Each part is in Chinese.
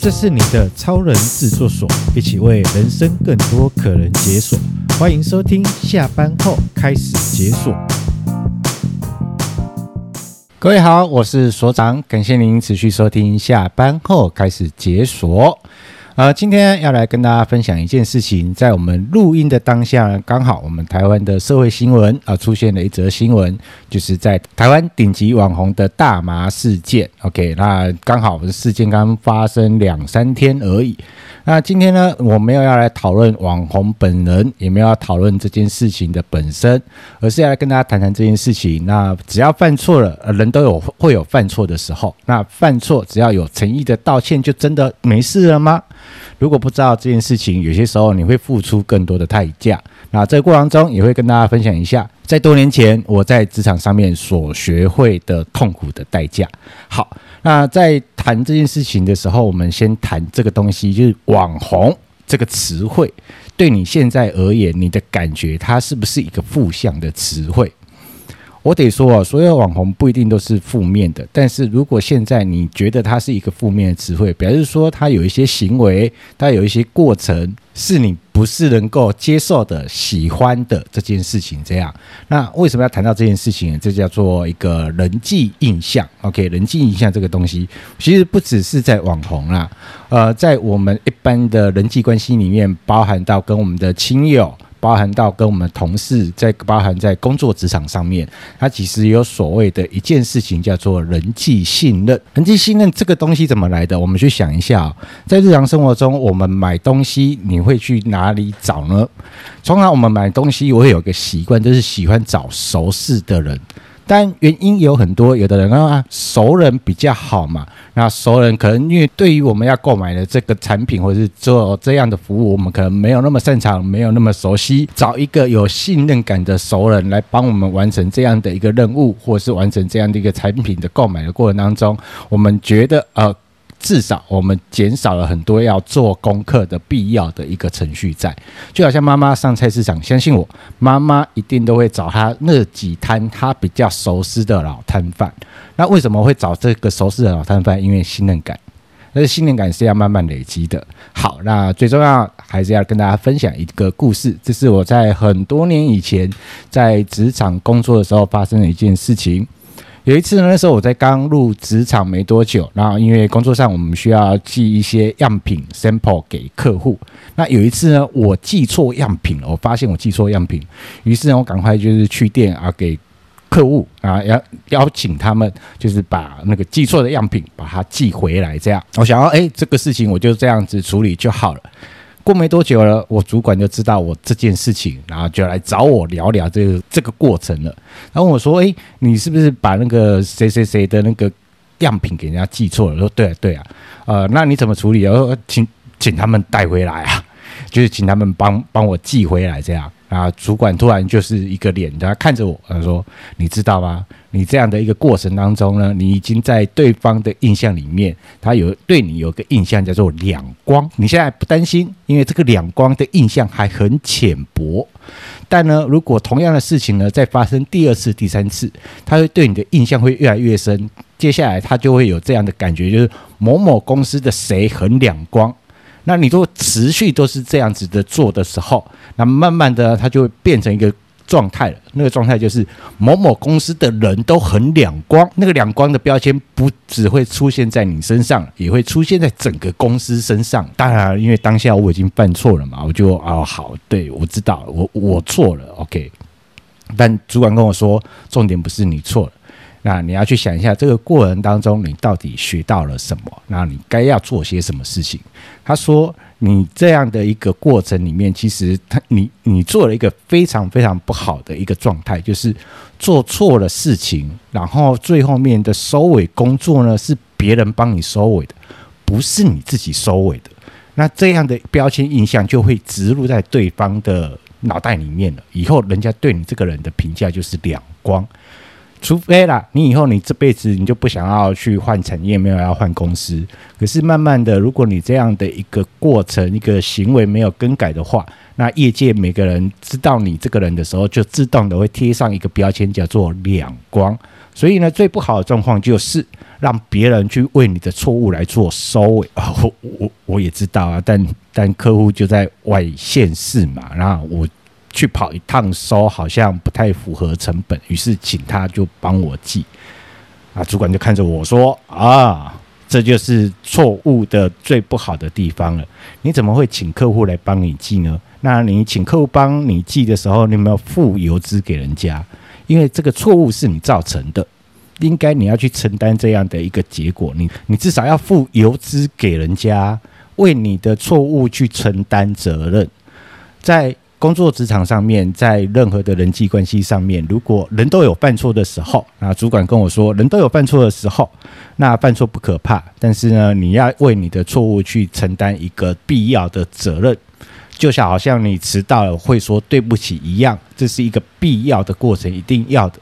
这是你的超人制作所，一起为人生更多可能解锁。欢迎收听，下班后开始解锁。各位好，我是所长，感谢您持续收听，下班后开始解锁。呃，今天要来跟大家分享一件事情，在我们录音的当下，刚好我们台湾的社会新闻啊、出现了一则新闻，就是在台湾顶级网红的大麻事件。OK，那刚好事件刚发生两三天而已。那今天呢，我没有要来讨论网红本人，也没有要讨论这件事情的本身，而是要来跟大家谈谈这件事情。那只要犯错了，人都有会有犯错的时候。那犯错只要有诚意的道歉，就真的没事了吗？如果不知道这件事情，有些时候你会付出更多的代价。那这个过程中，也会跟大家分享一下，在多年前我在职场上面所学会的痛苦的代价。好。那在谈这件事情的时候，我们先谈这个东西，就是网红这个词汇，对你现在而言，你的感觉它是不是一个负向的词汇？我得说啊，所有网红不一定都是负面的，但是如果现在你觉得它是一个负面的词汇，表示说它有一些行为，它有一些过程是你不是能够接受的、喜欢的这件事情，这样，那为什么要谈到这件事情？这叫做一个人际印象。OK，人际印象这个东西，其实不只是在网红啦，呃，在我们一般的人际关系里面，包含到跟我们的亲友。包含到跟我们同事，在包含在工作职场上面，它其实有所谓的一件事情叫做人际信任。人际信任这个东西怎么来的？我们去想一下，在日常生活中，我们买东西，你会去哪里找呢？通常我们买东西，我会有个习惯，就是喜欢找熟识的人。但原因有很多，有的人啊，熟人比较好嘛。那熟人可能因为对于我们要购买的这个产品或者是做这样的服务，我们可能没有那么擅长，没有那么熟悉，找一个有信任感的熟人来帮我们完成这样的一个任务，或者是完成这样的一个产品的购买的过程当中，我们觉得呃。至少我们减少了很多要做功课的必要的一个程序在，就好像妈妈上菜市场，相信我，妈妈一定都会找她那几摊她比较熟悉的老摊贩。那为什么会找这个熟悉的老摊贩？因为信任感，但是信任感是要慢慢累积的。好，那最重要还是要跟大家分享一个故事，这是我在很多年以前在职场工作的时候发生的一件事情。有一次呢，那时候我在刚入职场没多久，然后因为工作上我们需要寄一些样品 sample 给客户。那有一次呢，我寄错样品了，我发现我寄错样品，于是呢，我赶快就是去店啊，给客户啊邀邀请他们，就是把那个寄错的样品把它寄回来。这样，我想要哎，这个事情我就这样子处理就好了。过没多久了，我主管就知道我这件事情，然后就来找我聊聊这个这个过程了。然后我说：“诶，你是不是把那个谁谁谁的那个样品给人家寄错了？”说：“对啊，对啊。”呃，那你怎么处理？我说：“请请他们带回来啊，就是请他们帮帮我寄回来这样。”啊！主管突然就是一个脸，他看着我，他说：“你知道吗？你这样的一个过程当中呢，你已经在对方的印象里面，他有对你有个印象叫做两光。你现在不担心，因为这个两光的印象还很浅薄。但呢，如果同样的事情呢再发生第二次、第三次，他会对你的印象会越来越深。接下来他就会有这样的感觉，就是某某公司的谁很两光。”那你都持续都是这样子的做的时候，那慢慢的它就会变成一个状态了。那个状态就是某某公司的人都很两光，那个两光的标签不只会出现在你身上，也会出现在整个公司身上。当然，因为当下我已经犯错了嘛，我就啊好，对，我知道我我错了，OK。但主管跟我说，重点不是你错了。那你要去想一下，这个过程当中你到底学到了什么？那你该要做些什么事情？他说，你这样的一个过程里面，其实他你你做了一个非常非常不好的一个状态，就是做错了事情，然后最后面的收尾工作呢是别人帮你收尾的，不是你自己收尾的。那这样的标签印象就会植入在对方的脑袋里面了，以后人家对你这个人的评价就是两光。除非啦，你以后你这辈子你就不想要去换产业，没有要换公司。可是慢慢的，如果你这样的一个过程、一个行为没有更改的话，那业界每个人知道你这个人的时候，就自动的会贴上一个标签，叫做两光。所以呢，最不好的状况就是让别人去为你的错误来做收尾啊！我我我也知道啊，但但客户就在外县市嘛，然后我去跑一趟收，好像不太符合成本，于是请他就帮我寄。啊，主管就看着我说：“啊，这就是错误的最不好的地方了。你怎么会请客户来帮你寄呢？那你请客户帮你寄的时候，你有没有付邮资给人家？因为这个错误是你造成的。”应该你要去承担这样的一个结果，你你至少要付邮资给人家，为你的错误去承担责任。在工作职场上面，在任何的人际关系上面，如果人都有犯错的时候，那主管跟我说，人都有犯错的时候，那犯错不可怕，但是呢，你要为你的错误去承担一个必要的责任，就像好像你迟到了会说对不起一样，这是一个必要的过程，一定要的。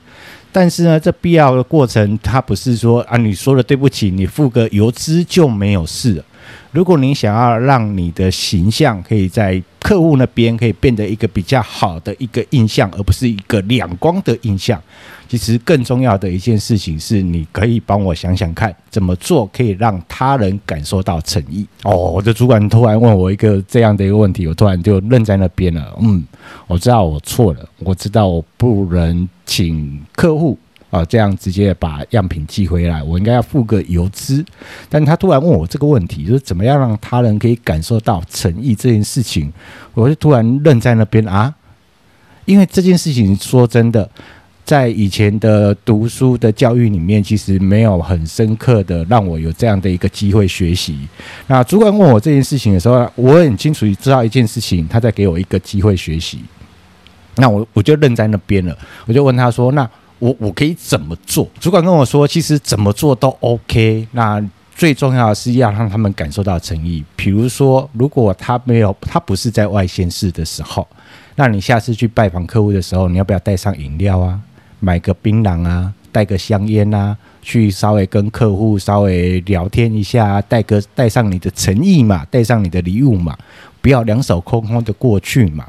但是呢，这必要的过程，它不是说啊，你说了对不起，你付个邮资就没有事了。如果你想要让你的形象可以在客户那边可以变得一个比较好的一个印象，而不是一个两光的印象，其实更重要的一件事情是，你可以帮我想想看，怎么做可以让他人感受到诚意。哦，我的主管突然问我一个这样的一个问题，我突然就愣在那边了。嗯，我知道我错了，我知道我不能。请客户啊，这样直接把样品寄回来，我应该要付个邮资。但他突然问我这个问题，就是怎么样让他人可以感受到诚意这件事情，我就突然愣在那边啊。因为这件事情说真的，在以前的读书的教育里面，其实没有很深刻的让我有这样的一个机会学习。那主管问我这件事情的时候，我很清楚知道一件事情，他在给我一个机会学习。那我我就愣在那边了，我就问他说：“那我我可以怎么做？”主管跟我说：“其实怎么做都 OK。那最重要的是要让他们感受到诚意。比如说，如果他没有，他不是在外县市的时候，那你下次去拜访客户的时候，你要不要带上饮料啊？买个槟榔啊？带个香烟啊？去稍微跟客户稍微聊天一下，带个带上你的诚意嘛，带上你的礼物嘛，不要两手空空的过去嘛。”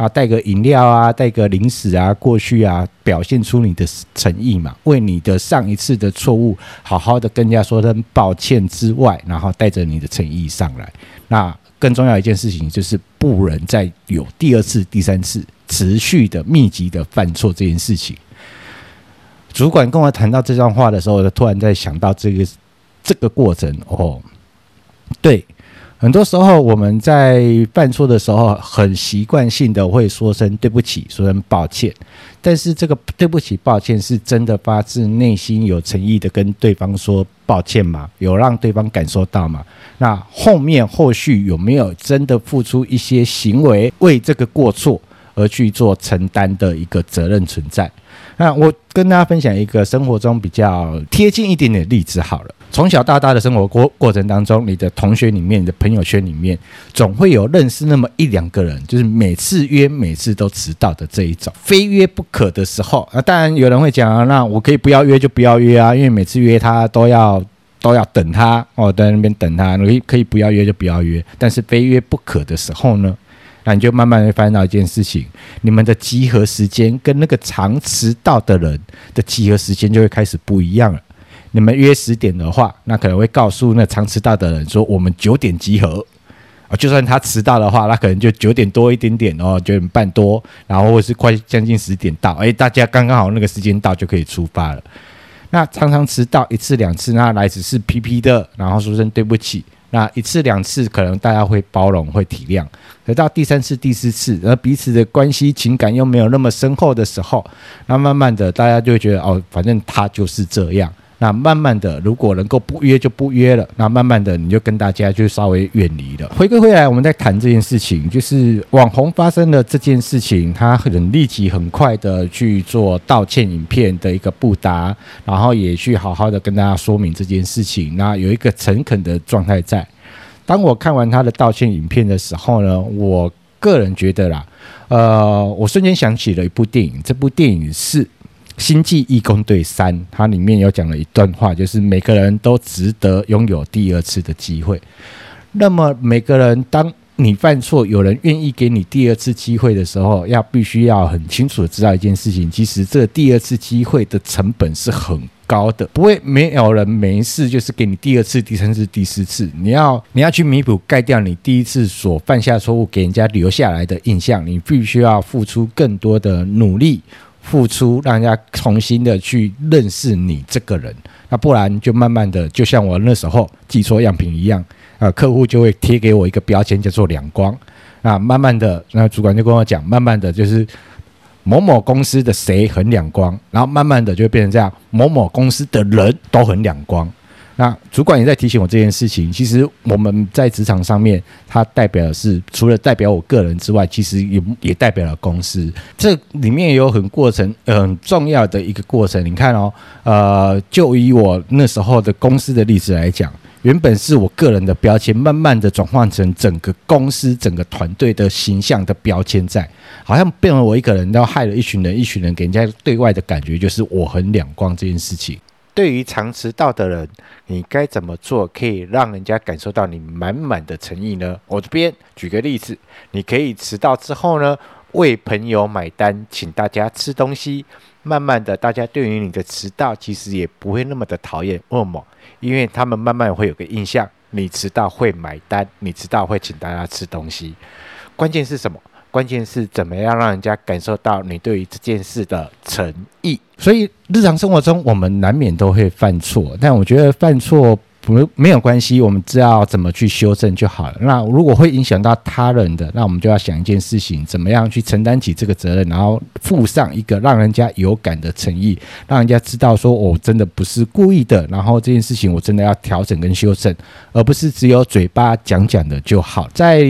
啊，带个饮料啊，带个零食啊，过去啊，表现出你的诚意嘛，为你的上一次的错误好好的跟人家说声抱歉之外，然后带着你的诚意上来。那更重要一件事情就是不能再有第二次、第三次持续的密集的犯错这件事情。主管跟我谈到这段话的时候，我突然在想到这个这个过程哦，对。很多时候我们在犯错的时候，很习惯性的会说声对不起，说声抱歉。但是这个对不起、抱歉是真的发自内心、有诚意的跟对方说抱歉吗？有让对方感受到吗？那后面后续有没有真的付出一些行为，为这个过错而去做承担的一个责任存在？那我跟大家分享一个生活中比较贴近一点点的例子好了。从小到大的生活过过程当中，你的同学里面、你的朋友圈里面，总会有认识那么一两个人，就是每次约每次都迟到的这一种，非约不可的时候。啊，当然有人会讲啊，那我可以不要约就不要约啊，因为每次约他都要都要等他哦，在那边等他，你可以可以不要约就不要约。但是非约不可的时候呢？那你就慢慢会发现到一件事情，你们的集合时间跟那个常迟到的人的集合时间就会开始不一样了。你们约十点的话，那可能会告诉那常迟到的人说，我们九点集合啊。就算他迟到的话，那可能就九点多一点点哦，九点半多，然后或是快将近十点到，诶，大家刚刚好那个时间到就可以出发了。那常常迟到一次两次，那来只是皮皮的，然后说声对不起。那一次两次可能大家会包容会体谅，可到第三次第四次，而彼此的关系情感又没有那么深厚的时候，那慢慢的大家就会觉得哦，反正他就是这样。那慢慢的，如果能够不约就不约了，那慢慢的你就跟大家就稍微远离了。回归回来，我们在谈这件事情，就是网红发生的这件事情，他很立即、很快的去做道歉影片的一个布达，然后也去好好的跟大家说明这件事情，那有一个诚恳的状态在。当我看完他的道歉影片的时候呢，我个人觉得啦，呃，我瞬间想起了一部电影，这部电影是。《星际义工队三》，它里面有讲了一段话，就是每个人都值得拥有第二次的机会。那么，每个人当你犯错，有人愿意给你第二次机会的时候，要必须要很清楚的知道一件事情，其实这第二次机会的成本是很高的，不会没有人没一次就是给你第二次、第三次、第四次，你要你要去弥补盖掉你第一次所犯下错误给人家留下来的印象，你必须要付出更多的努力，付出让人家重新的去认识你这个人，那不然就慢慢的就像我那时候寄错样品一样，呃，客户就会贴给我一个标签叫做两光，那慢慢的，那主管就跟我讲，慢慢的就是。某某公司的谁很两光，然后慢慢的就变成这样，某某公司的人都很两光。那主管也在提醒我这件事情。其实我们在职场上面，它代表的是除了代表我个人之外，其实也也代表了公司。这里面也有很过程，很重要的一个过程。你看哦，呃，就以我那时候的公司的例子来讲。原本是我个人的标签，慢慢的转换成整个公司、整个团队的形象的标签，在好像变成我一个人，然后害了一群人，一群人给人家对外的感觉就是我很两光这件事情。对于常迟到的人，你该怎么做可以让人家感受到你满满的诚意呢？我这边举个例子，你可以迟到之后呢，为朋友买单，请大家吃东西。慢慢的，大家对于你的迟到其实也不会那么的讨厌。为什么？因为他们慢慢会有个印象，你迟到会买单，你迟到会请大家吃东西。关键是什么？关键是怎么样让人家感受到你对于这件事的诚意。所以日常生活中我们难免都会犯错，但我觉得犯错。不，没有关系，我们知道怎么去修正就好了。那如果会影响到他人的，那我们就要想一件事情，怎么样去承担起这个责任，然后附上一个让人家有感的诚意，让人家知道说我真的不是故意的，然后这件事情我真的要调整跟修正，而不是只有嘴巴讲讲的就好。在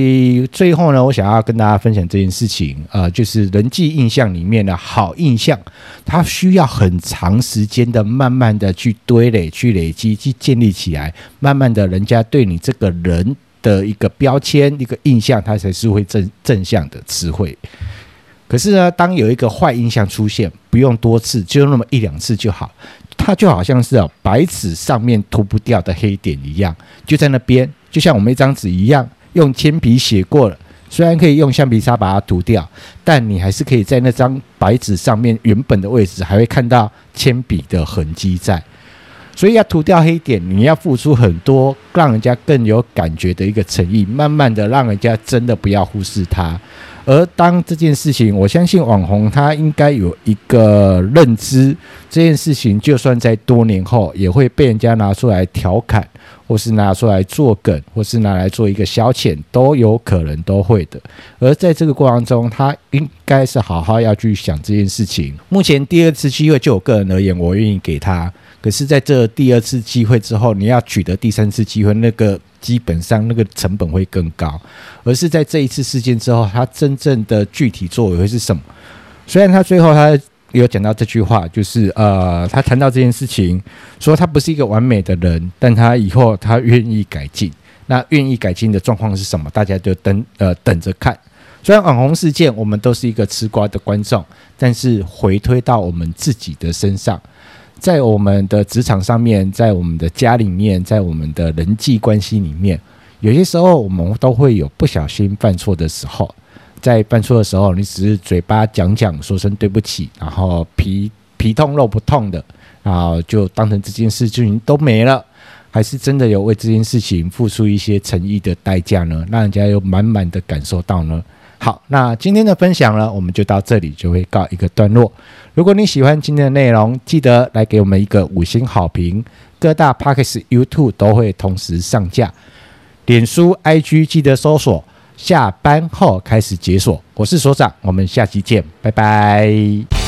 最后呢，我想要跟大家分享这件事情，呃，就是人际印象里面的好印象，它需要很长时间的，慢慢的去堆垒、去累积、去建立起来。来慢慢的，人家对你这个人的一个标签、一个印象，它才是会正正向的词汇。可是呢，当有一个坏印象出现，不用多次，就那么一两次就好。它就好像是啊，白纸上面涂不掉的黑点一样，就在那边，就像我们一张纸一样，用铅笔写过了，虽然可以用橡皮擦把它涂掉，但你还是可以在那张白纸上面原本的位置，还会看到铅笔的痕迹在。所以要涂掉黑点，你要付出很多，让人家更有感觉的一个诚意，慢慢的让人家真的不要忽视它。而当这件事情，我相信网红他应该有一个认知，这件事情就算在多年后也会被人家拿出来调侃，或是拿出来做梗，或是拿来做一个消遣，都有可能都会的。而在这个过程中，他应该是好好要去想这件事情。目前第二次机会，就我个人而言，我愿意给他。可是，在这第二次机会之后，你要取得第三次机会，那个基本上那个成本会更高。而是在这一次事件之后，他真正的具体作为会是什么？虽然他最后他有讲到这句话，就是呃，他谈到这件事情，说他不是一个完美的人，但他以后他愿意改进。那愿意改进的状况是什么？大家就等呃等着看。虽然网红事件我们都是一个吃瓜的观众，但是回推到我们自己的身上。在我们的职场上面，在我们的家里面，在我们的人际关系里面，有些时候我们都会有不小心犯错的时候。在犯错的时候，你只是嘴巴讲讲，说声对不起，然后皮皮痛肉不痛的，然后就当成这件事情都没了，还是真的有为这件事情付出一些诚意的代价呢？让人家有满满的感受到呢？好，那今天的分享呢，我们就到这里就会告一个段落。如果你喜欢今天的内容，记得来给我们一个五星好评。各大 Podcast、YouTube 都会同时上架，脸书、IG 记得搜索。下班后开始解锁，我是所长，我们下期见，拜拜。